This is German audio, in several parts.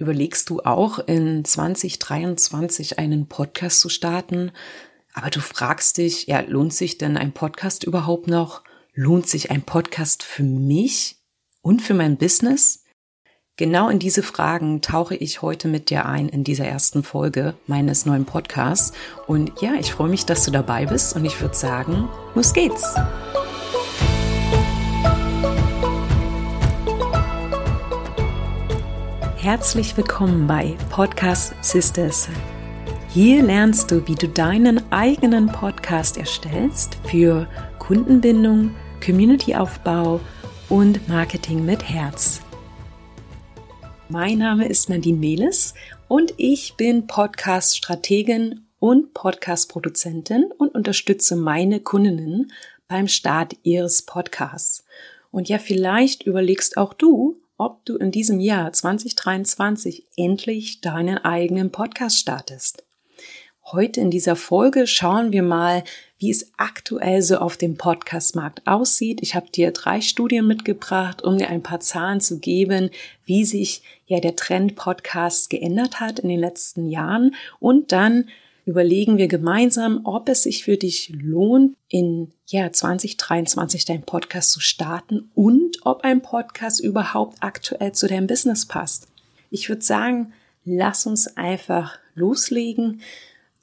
Überlegst du auch in 2023 einen Podcast zu starten? Aber du fragst dich, ja, lohnt sich denn ein Podcast überhaupt noch? Lohnt sich ein Podcast für mich und für mein Business? Genau in diese Fragen tauche ich heute mit dir ein in dieser ersten Folge meines neuen Podcasts. Und ja, ich freue mich, dass du dabei bist und ich würde sagen, los geht's! Herzlich willkommen bei Podcast Sisters. Hier lernst du, wie du deinen eigenen Podcast erstellst für Kundenbindung, Communityaufbau und Marketing mit Herz. Mein Name ist Nadine Meles und ich bin Podcast-Strategin und Podcast-Produzentin und unterstütze meine Kundinnen beim Start ihres Podcasts. Und ja, vielleicht überlegst auch du, ob du in diesem Jahr 2023 endlich deinen eigenen Podcast startest. Heute in dieser Folge schauen wir mal, wie es aktuell so auf dem Podcastmarkt aussieht. Ich habe dir drei Studien mitgebracht, um dir ein paar Zahlen zu geben, wie sich ja der Trend Podcast geändert hat in den letzten Jahren und dann überlegen wir gemeinsam, ob es sich für dich lohnt, in ja, 2023 deinen Podcast zu starten und ob ein Podcast überhaupt aktuell zu deinem Business passt. Ich würde sagen, lass uns einfach loslegen.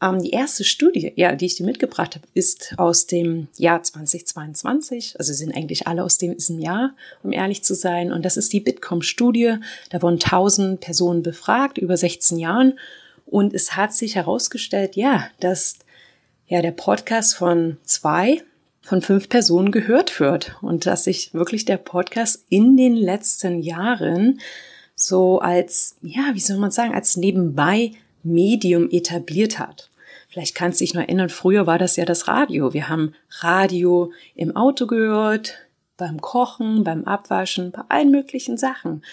Ähm, die erste Studie, ja, die ich dir mitgebracht habe, ist aus dem Jahr 2022. Also sind eigentlich alle aus diesem Jahr, um ehrlich zu sein. Und das ist die Bitkom-Studie. Da wurden 1000 Personen befragt über 16 Jahren. Und es hat sich herausgestellt, ja, dass ja der Podcast von zwei von fünf Personen gehört wird und dass sich wirklich der Podcast in den letzten Jahren so als, ja, wie soll man sagen, als nebenbei Medium etabliert hat. Vielleicht kannst du dich noch erinnern, früher war das ja das Radio. Wir haben Radio im Auto gehört, beim Kochen, beim Abwaschen, bei allen möglichen Sachen.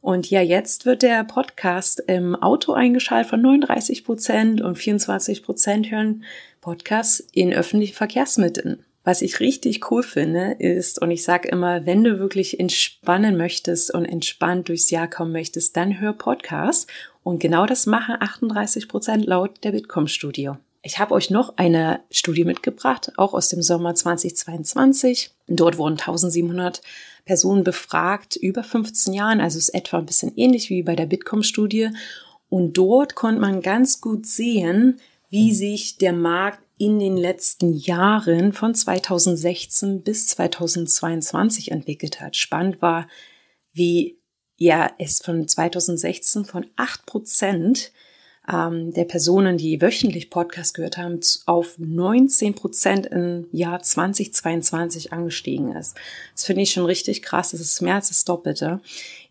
Und ja, jetzt wird der Podcast im Auto eingeschaltet von 39 Prozent und 24 Prozent hören Podcasts in öffentlichen Verkehrsmitteln. Was ich richtig cool finde, ist, und ich sage immer, wenn du wirklich entspannen möchtest und entspannt durchs Jahr kommen möchtest, dann hör Podcasts. Und genau das machen 38 Prozent laut der Bitkom-Studio. Ich habe euch noch eine Studie mitgebracht, auch aus dem Sommer 2022. Dort wurden 1700 Personen befragt, über 15 Jahren, also ist etwa ein bisschen ähnlich wie bei der Bitkom-Studie. Und dort konnte man ganz gut sehen, wie sich der Markt in den letzten Jahren von 2016 bis 2022 entwickelt hat. Spannend war, wie ja es von 2016 von 8 Prozent ähm, der Personen, die wöchentlich Podcast gehört haben, auf 19 Prozent im Jahr 2022 angestiegen ist. Das finde ich schon richtig krass. Das ist mehr als das Doppelte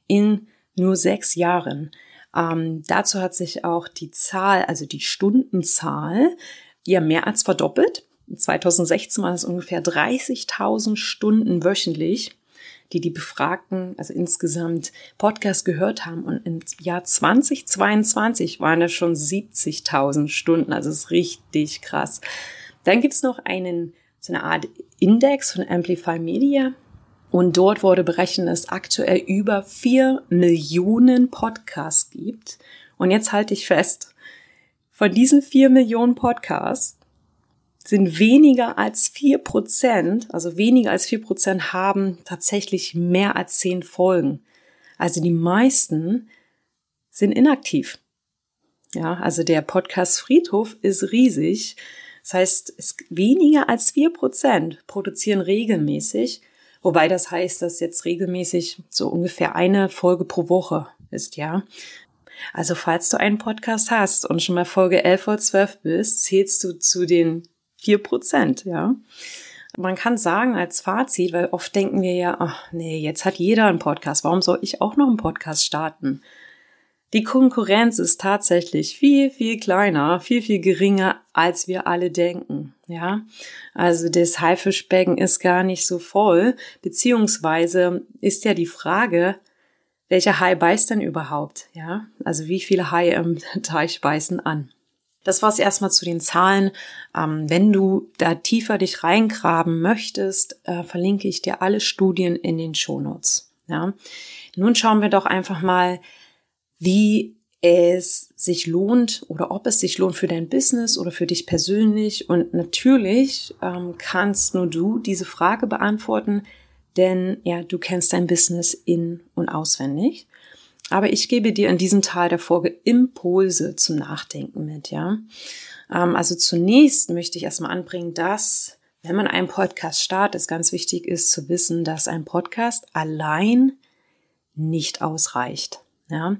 in nur sechs Jahren. Ähm, dazu hat sich auch die Zahl, also die Stundenzahl, ja mehr als verdoppelt. 2016 waren es ungefähr 30.000 Stunden wöchentlich die die Befragten, also insgesamt Podcast gehört haben. Und im Jahr 2022 waren es schon 70.000 Stunden. Also es ist richtig krass. Dann gibt's noch einen, so eine Art Index von Amplify Media. Und dort wurde berechnet, dass es aktuell über vier Millionen Podcasts gibt. Und jetzt halte ich fest, von diesen vier Millionen Podcasts sind weniger als vier Prozent, also weniger als vier Prozent haben tatsächlich mehr als zehn Folgen. Also die meisten sind inaktiv. Ja, also der Podcast Friedhof ist riesig. Das heißt, weniger als vier Prozent produzieren regelmäßig. Wobei das heißt, dass jetzt regelmäßig so ungefähr eine Folge pro Woche ist, ja. Also falls du einen Podcast hast und schon mal Folge 11 oder 12 bist, zählst du zu den Vier Prozent, ja. Man kann sagen als Fazit, weil oft denken wir ja, ach nee, jetzt hat jeder einen Podcast, warum soll ich auch noch einen Podcast starten? Die Konkurrenz ist tatsächlich viel, viel kleiner, viel, viel geringer, als wir alle denken. Ja, also das Haifischbecken ist gar nicht so voll, beziehungsweise ist ja die Frage, welcher Hai beißt denn überhaupt? Ja, also wie viele Haie im Teich beißen an? Das war's erstmal zu den Zahlen. Ähm, wenn du da tiefer dich reingraben möchtest, äh, verlinke ich dir alle Studien in den Shownotes. Ja. Nun schauen wir doch einfach mal, wie es sich lohnt oder ob es sich lohnt für dein Business oder für dich persönlich. Und natürlich ähm, kannst nur du diese Frage beantworten, denn ja, du kennst dein Business in und auswendig. Aber ich gebe dir in diesem Teil der Folge Impulse zum Nachdenken mit, ja. Ähm, also zunächst möchte ich erstmal anbringen, dass wenn man einen Podcast startet, es ganz wichtig ist zu wissen, dass ein Podcast allein nicht ausreicht. Ja.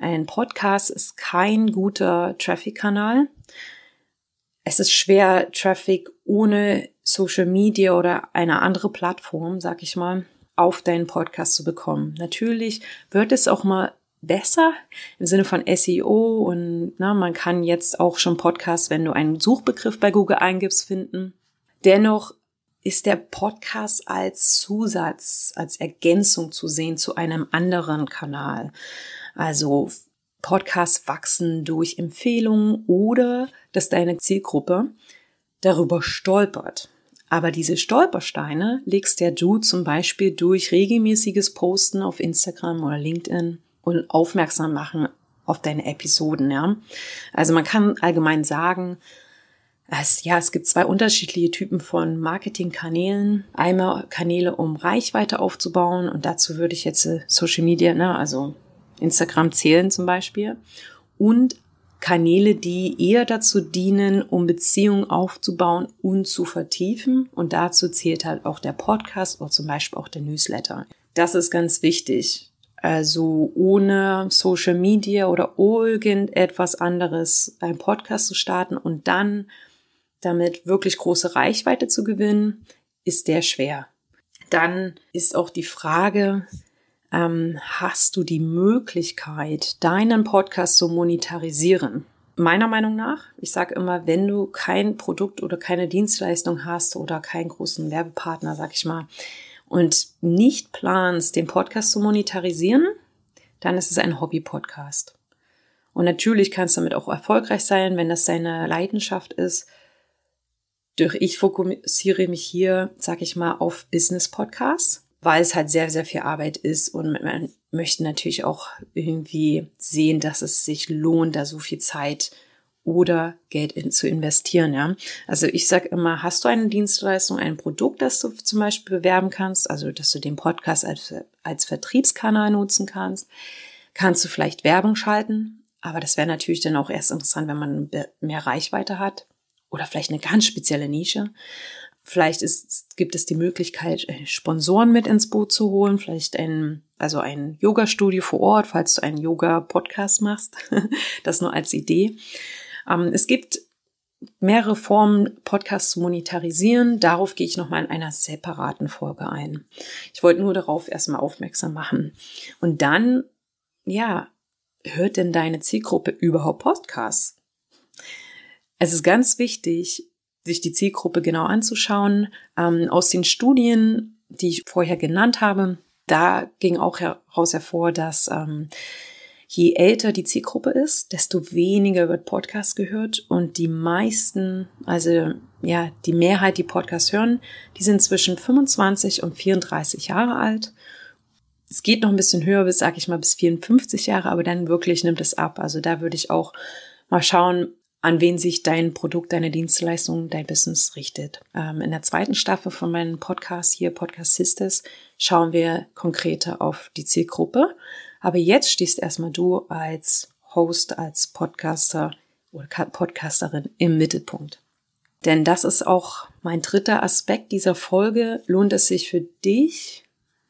Ein Podcast ist kein guter Traffic-Kanal. Es ist schwer, Traffic ohne Social Media oder eine andere Plattform, sag ich mal, auf deinen Podcast zu bekommen. Natürlich wird es auch mal besser im Sinne von SEO und na, man kann jetzt auch schon Podcasts, wenn du einen Suchbegriff bei Google eingibst, finden. Dennoch ist der Podcast als Zusatz, als Ergänzung zu sehen zu einem anderen Kanal. Also Podcasts wachsen durch Empfehlungen oder dass deine Zielgruppe darüber stolpert. Aber diese Stolpersteine legst ja du zum Beispiel durch regelmäßiges Posten auf Instagram oder LinkedIn und aufmerksam machen auf deine Episoden, ja. Also man kann allgemein sagen, es, ja, es gibt zwei unterschiedliche Typen von Marketingkanälen. Einmal Kanäle, um Reichweite aufzubauen und dazu würde ich jetzt äh, Social Media, ne, also Instagram zählen zum Beispiel. Und Kanäle, die eher dazu dienen, um Beziehungen aufzubauen und zu vertiefen. Und dazu zählt halt auch der Podcast oder zum Beispiel auch der Newsletter. Das ist ganz wichtig. Also ohne Social Media oder irgendetwas anderes einen Podcast zu starten und dann damit wirklich große Reichweite zu gewinnen, ist sehr schwer. Dann ist auch die Frage, ähm, hast du die Möglichkeit, deinen Podcast zu monetarisieren? Meiner Meinung nach, ich sage immer, wenn du kein Produkt oder keine Dienstleistung hast oder keinen großen Werbepartner, sag ich mal, und nicht planst, den Podcast zu monetarisieren, dann ist es ein Hobby-Podcast. Und natürlich kannst du damit auch erfolgreich sein, wenn das deine Leidenschaft ist. Durch ich fokussiere mich hier, sag ich mal, auf Business-Podcasts weil es halt sehr, sehr viel Arbeit ist und man möchte natürlich auch irgendwie sehen, dass es sich lohnt, da so viel Zeit oder Geld in, zu investieren, ja. Also ich sage immer, hast du eine Dienstleistung, ein Produkt, das du zum Beispiel bewerben kannst, also dass du den Podcast als, als Vertriebskanal nutzen kannst, kannst du vielleicht Werbung schalten, aber das wäre natürlich dann auch erst interessant, wenn man mehr Reichweite hat oder vielleicht eine ganz spezielle Nische. Vielleicht ist, gibt es die Möglichkeit, äh, Sponsoren mit ins Boot zu holen, vielleicht ein, also ein Yoga-Studio vor Ort, falls du einen Yoga-Podcast machst. das nur als Idee. Ähm, es gibt mehrere Formen, Podcasts zu monetarisieren. Darauf gehe ich nochmal in einer separaten Folge ein. Ich wollte nur darauf erstmal aufmerksam machen. Und dann, ja, hört denn deine Zielgruppe überhaupt Podcasts? Es ist ganz wichtig, sich die Zielgruppe genau anzuschauen. Ähm, aus den Studien, die ich vorher genannt habe, da ging auch heraus hervor, dass ähm, je älter die Zielgruppe ist, desto weniger wird Podcast gehört und die meisten, also ja, die Mehrheit, die Podcast hören, die sind zwischen 25 und 34 Jahre alt. Es geht noch ein bisschen höher bis, sag ich mal, bis 54 Jahre, aber dann wirklich nimmt es ab. Also da würde ich auch mal schauen, an wen sich dein Produkt, deine Dienstleistung, dein Business richtet. Ähm, in der zweiten Staffel von meinem Podcast hier, Podcast Sisters, schauen wir konkreter auf die Zielgruppe. Aber jetzt stehst erstmal du als Host, als Podcaster oder Podcasterin im Mittelpunkt. Denn das ist auch mein dritter Aspekt dieser Folge. Lohnt es sich für dich,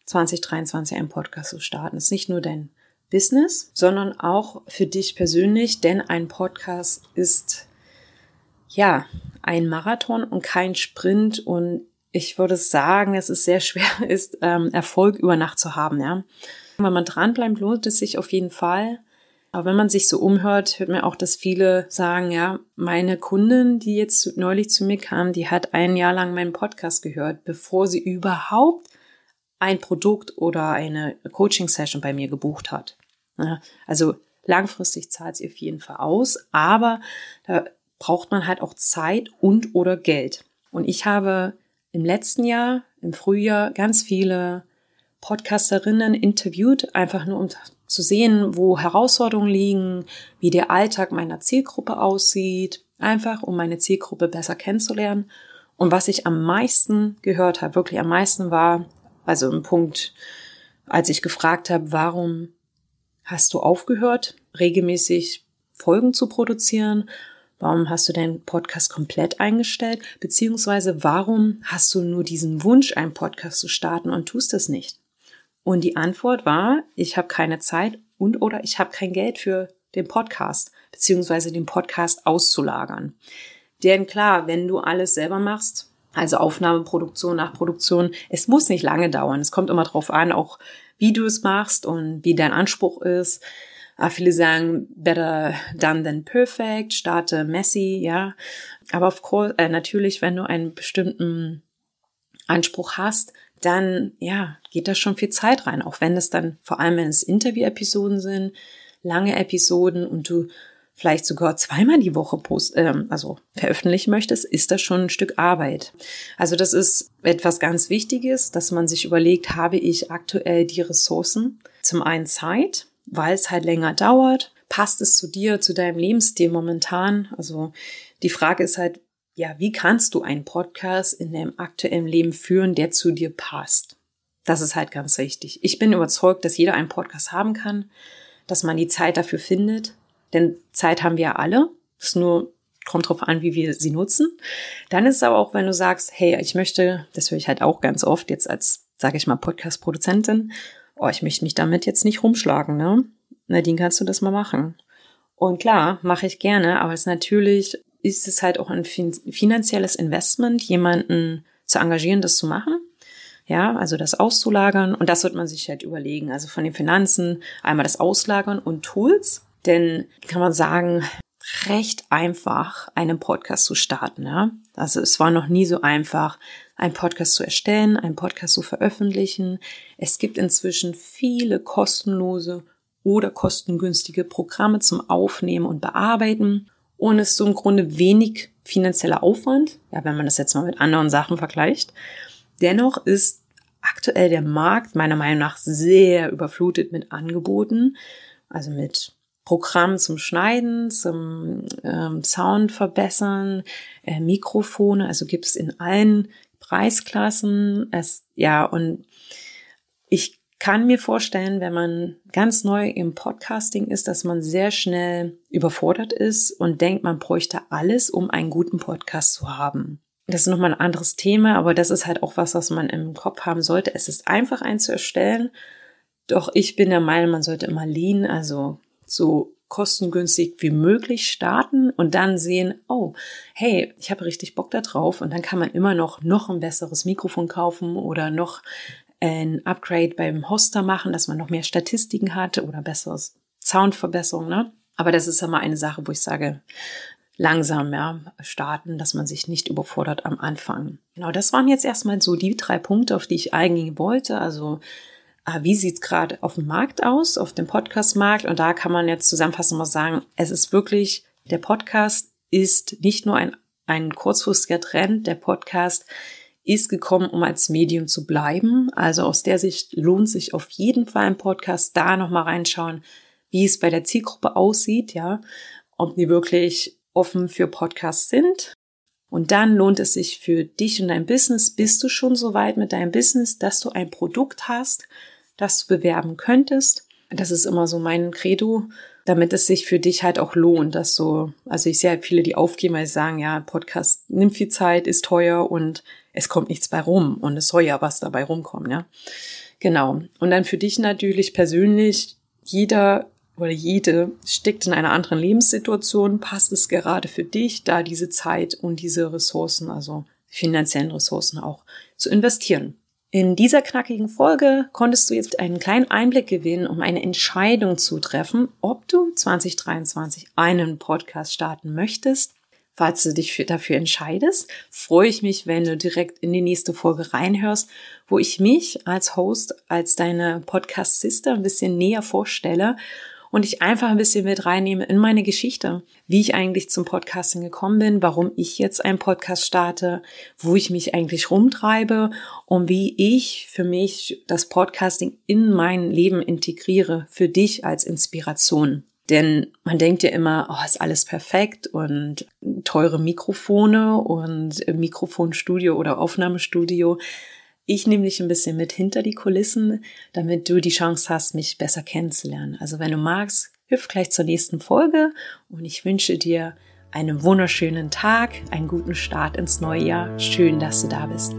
2023 einen Podcast zu starten? Es ist nicht nur dein Business, sondern auch für dich persönlich, denn ein Podcast ist ja ein Marathon und kein Sprint und ich würde sagen, dass es sehr schwer ist, ähm, Erfolg über Nacht zu haben, ja. Wenn man dranbleibt, lohnt es sich auf jeden Fall. Aber wenn man sich so umhört, hört man auch, dass viele sagen, ja, meine Kundin, die jetzt neulich zu mir kam, die hat ein Jahr lang meinen Podcast gehört, bevor sie überhaupt ein Produkt oder eine Coaching-Session bei mir gebucht hat. Also langfristig zahlt sie auf jeden Fall aus, aber da braucht man halt auch Zeit und oder Geld. Und ich habe im letzten Jahr, im Frühjahr, ganz viele Podcasterinnen interviewt, einfach nur um zu sehen, wo Herausforderungen liegen, wie der Alltag meiner Zielgruppe aussieht, einfach um meine Zielgruppe besser kennenzulernen. Und was ich am meisten gehört habe, wirklich am meisten war, also im Punkt, als ich gefragt habe, warum hast du aufgehört, regelmäßig Folgen zu produzieren? Warum hast du deinen Podcast komplett eingestellt? Beziehungsweise warum hast du nur diesen Wunsch, einen Podcast zu starten und tust es nicht? Und die Antwort war, ich habe keine Zeit und oder ich habe kein Geld für den Podcast, beziehungsweise den Podcast auszulagern. Denn klar, wenn du alles selber machst, also Aufnahme, Produktion, Nachproduktion, es muss nicht lange dauern. Es kommt immer drauf an, auch wie du es machst und wie dein Anspruch ist. Ah, viele sagen, better done than perfect, starte messy, ja. Aber of course, äh, natürlich, wenn du einen bestimmten Anspruch hast, dann, ja, geht da schon viel Zeit rein. Auch wenn es dann, vor allem wenn es Interview-Episoden sind, lange Episoden und du vielleicht sogar zweimal die Woche post, äh, also veröffentlichen möchtest, ist das schon ein Stück Arbeit. Also das ist etwas ganz Wichtiges, dass man sich überlegt, habe ich aktuell die Ressourcen? Zum einen Zeit, weil es halt länger dauert. Passt es zu dir, zu deinem Lebensstil momentan? Also die Frage ist halt, ja, wie kannst du einen Podcast in deinem aktuellen Leben führen, der zu dir passt? Das ist halt ganz wichtig. Ich bin überzeugt, dass jeder einen Podcast haben kann, dass man die Zeit dafür findet, denn Zeit haben wir alle. Es nur kommt drauf an, wie wir sie nutzen. Dann ist es aber auch, wenn du sagst, hey, ich möchte, das höre ich halt auch ganz oft jetzt als, sage ich mal, Podcast-Produzentin, oh, ich möchte mich damit jetzt nicht rumschlagen, ne? Nadine, kannst du das mal machen? Und klar, mache ich gerne, aber es natürlich ist es halt auch ein finanzielles Investment, jemanden zu engagieren, das zu machen. Ja, also das auszulagern und das wird man sich halt überlegen. Also von den Finanzen einmal das Auslagern und Tools, denn kann man sagen, recht einfach, einen Podcast zu starten. Ja? Also es war noch nie so einfach, einen Podcast zu erstellen, einen Podcast zu veröffentlichen. Es gibt inzwischen viele kostenlose oder kostengünstige Programme zum Aufnehmen und Bearbeiten. Und es ist so im Grunde wenig finanzieller Aufwand, ja, wenn man das jetzt mal mit anderen Sachen vergleicht. Dennoch ist aktuell der Markt meiner Meinung nach sehr überflutet mit Angeboten, also mit Programm zum Schneiden, zum ähm, Sound verbessern, äh, Mikrofone, also gibt's in allen Preisklassen. Es, ja, und ich kann mir vorstellen, wenn man ganz neu im Podcasting ist, dass man sehr schnell überfordert ist und denkt, man bräuchte alles, um einen guten Podcast zu haben. Das ist nochmal ein anderes Thema, aber das ist halt auch was, was man im Kopf haben sollte. Es ist einfach einen zu erstellen. Doch ich bin der Meinung, man sollte immer lean, also so kostengünstig wie möglich starten und dann sehen, oh, hey, ich habe richtig Bock da drauf und dann kann man immer noch noch ein besseres Mikrofon kaufen oder noch ein Upgrade beim Hoster machen, dass man noch mehr Statistiken hatte oder besseres Soundverbesserung, ne? Aber das ist ja mal eine Sache, wo ich sage, langsam ja, starten, dass man sich nicht überfordert am Anfang. Genau, das waren jetzt erstmal so die drei Punkte, auf die ich eingehen wollte. Also wie sieht's gerade auf dem Markt aus, auf dem Podcast-Markt? Und da kann man jetzt zusammenfassend mal sagen, es ist wirklich, der Podcast ist nicht nur ein, ein kurzfristiger Trend, der Podcast ist gekommen, um als Medium zu bleiben. Also aus der Sicht lohnt sich auf jeden Fall ein Podcast da nochmal reinschauen, wie es bei der Zielgruppe aussieht, ja, ob die wirklich offen für Podcasts sind und dann lohnt es sich für dich und dein Business. Bist du schon so weit mit deinem Business, dass du ein Produkt hast, das du bewerben könntest? Das ist immer so mein Credo, damit es sich für dich halt auch lohnt, dass so, also ich sehe halt viele, die aufgeben, weil sie sagen, ja, Podcast nimmt viel Zeit, ist teuer und es kommt nichts bei rum und es soll ja was dabei rumkommen, ja. Genau. Und dann für dich natürlich persönlich, jeder oder jede steckt in einer anderen Lebenssituation, passt es gerade für dich, da diese Zeit und diese Ressourcen, also finanziellen Ressourcen auch zu investieren. In dieser knackigen Folge konntest du jetzt einen kleinen Einblick gewinnen, um eine Entscheidung zu treffen, ob du 2023 einen Podcast starten möchtest. Falls du dich dafür entscheidest, freue ich mich, wenn du direkt in die nächste Folge reinhörst, wo ich mich als Host, als deine Podcast-Sister ein bisschen näher vorstelle und ich einfach ein bisschen mit reinnehme in meine Geschichte, wie ich eigentlich zum Podcasting gekommen bin, warum ich jetzt einen Podcast starte, wo ich mich eigentlich rumtreibe und wie ich für mich das Podcasting in mein Leben integriere, für dich als Inspiration. Denn man denkt ja immer, oh, ist alles perfekt und teure Mikrofone und Mikrofonstudio oder Aufnahmestudio. Ich nehme dich ein bisschen mit hinter die Kulissen, damit du die Chance hast, mich besser kennenzulernen. Also wenn du magst, hüpf gleich zur nächsten Folge und ich wünsche dir einen wunderschönen Tag, einen guten Start ins neue Jahr. Schön, dass du da bist.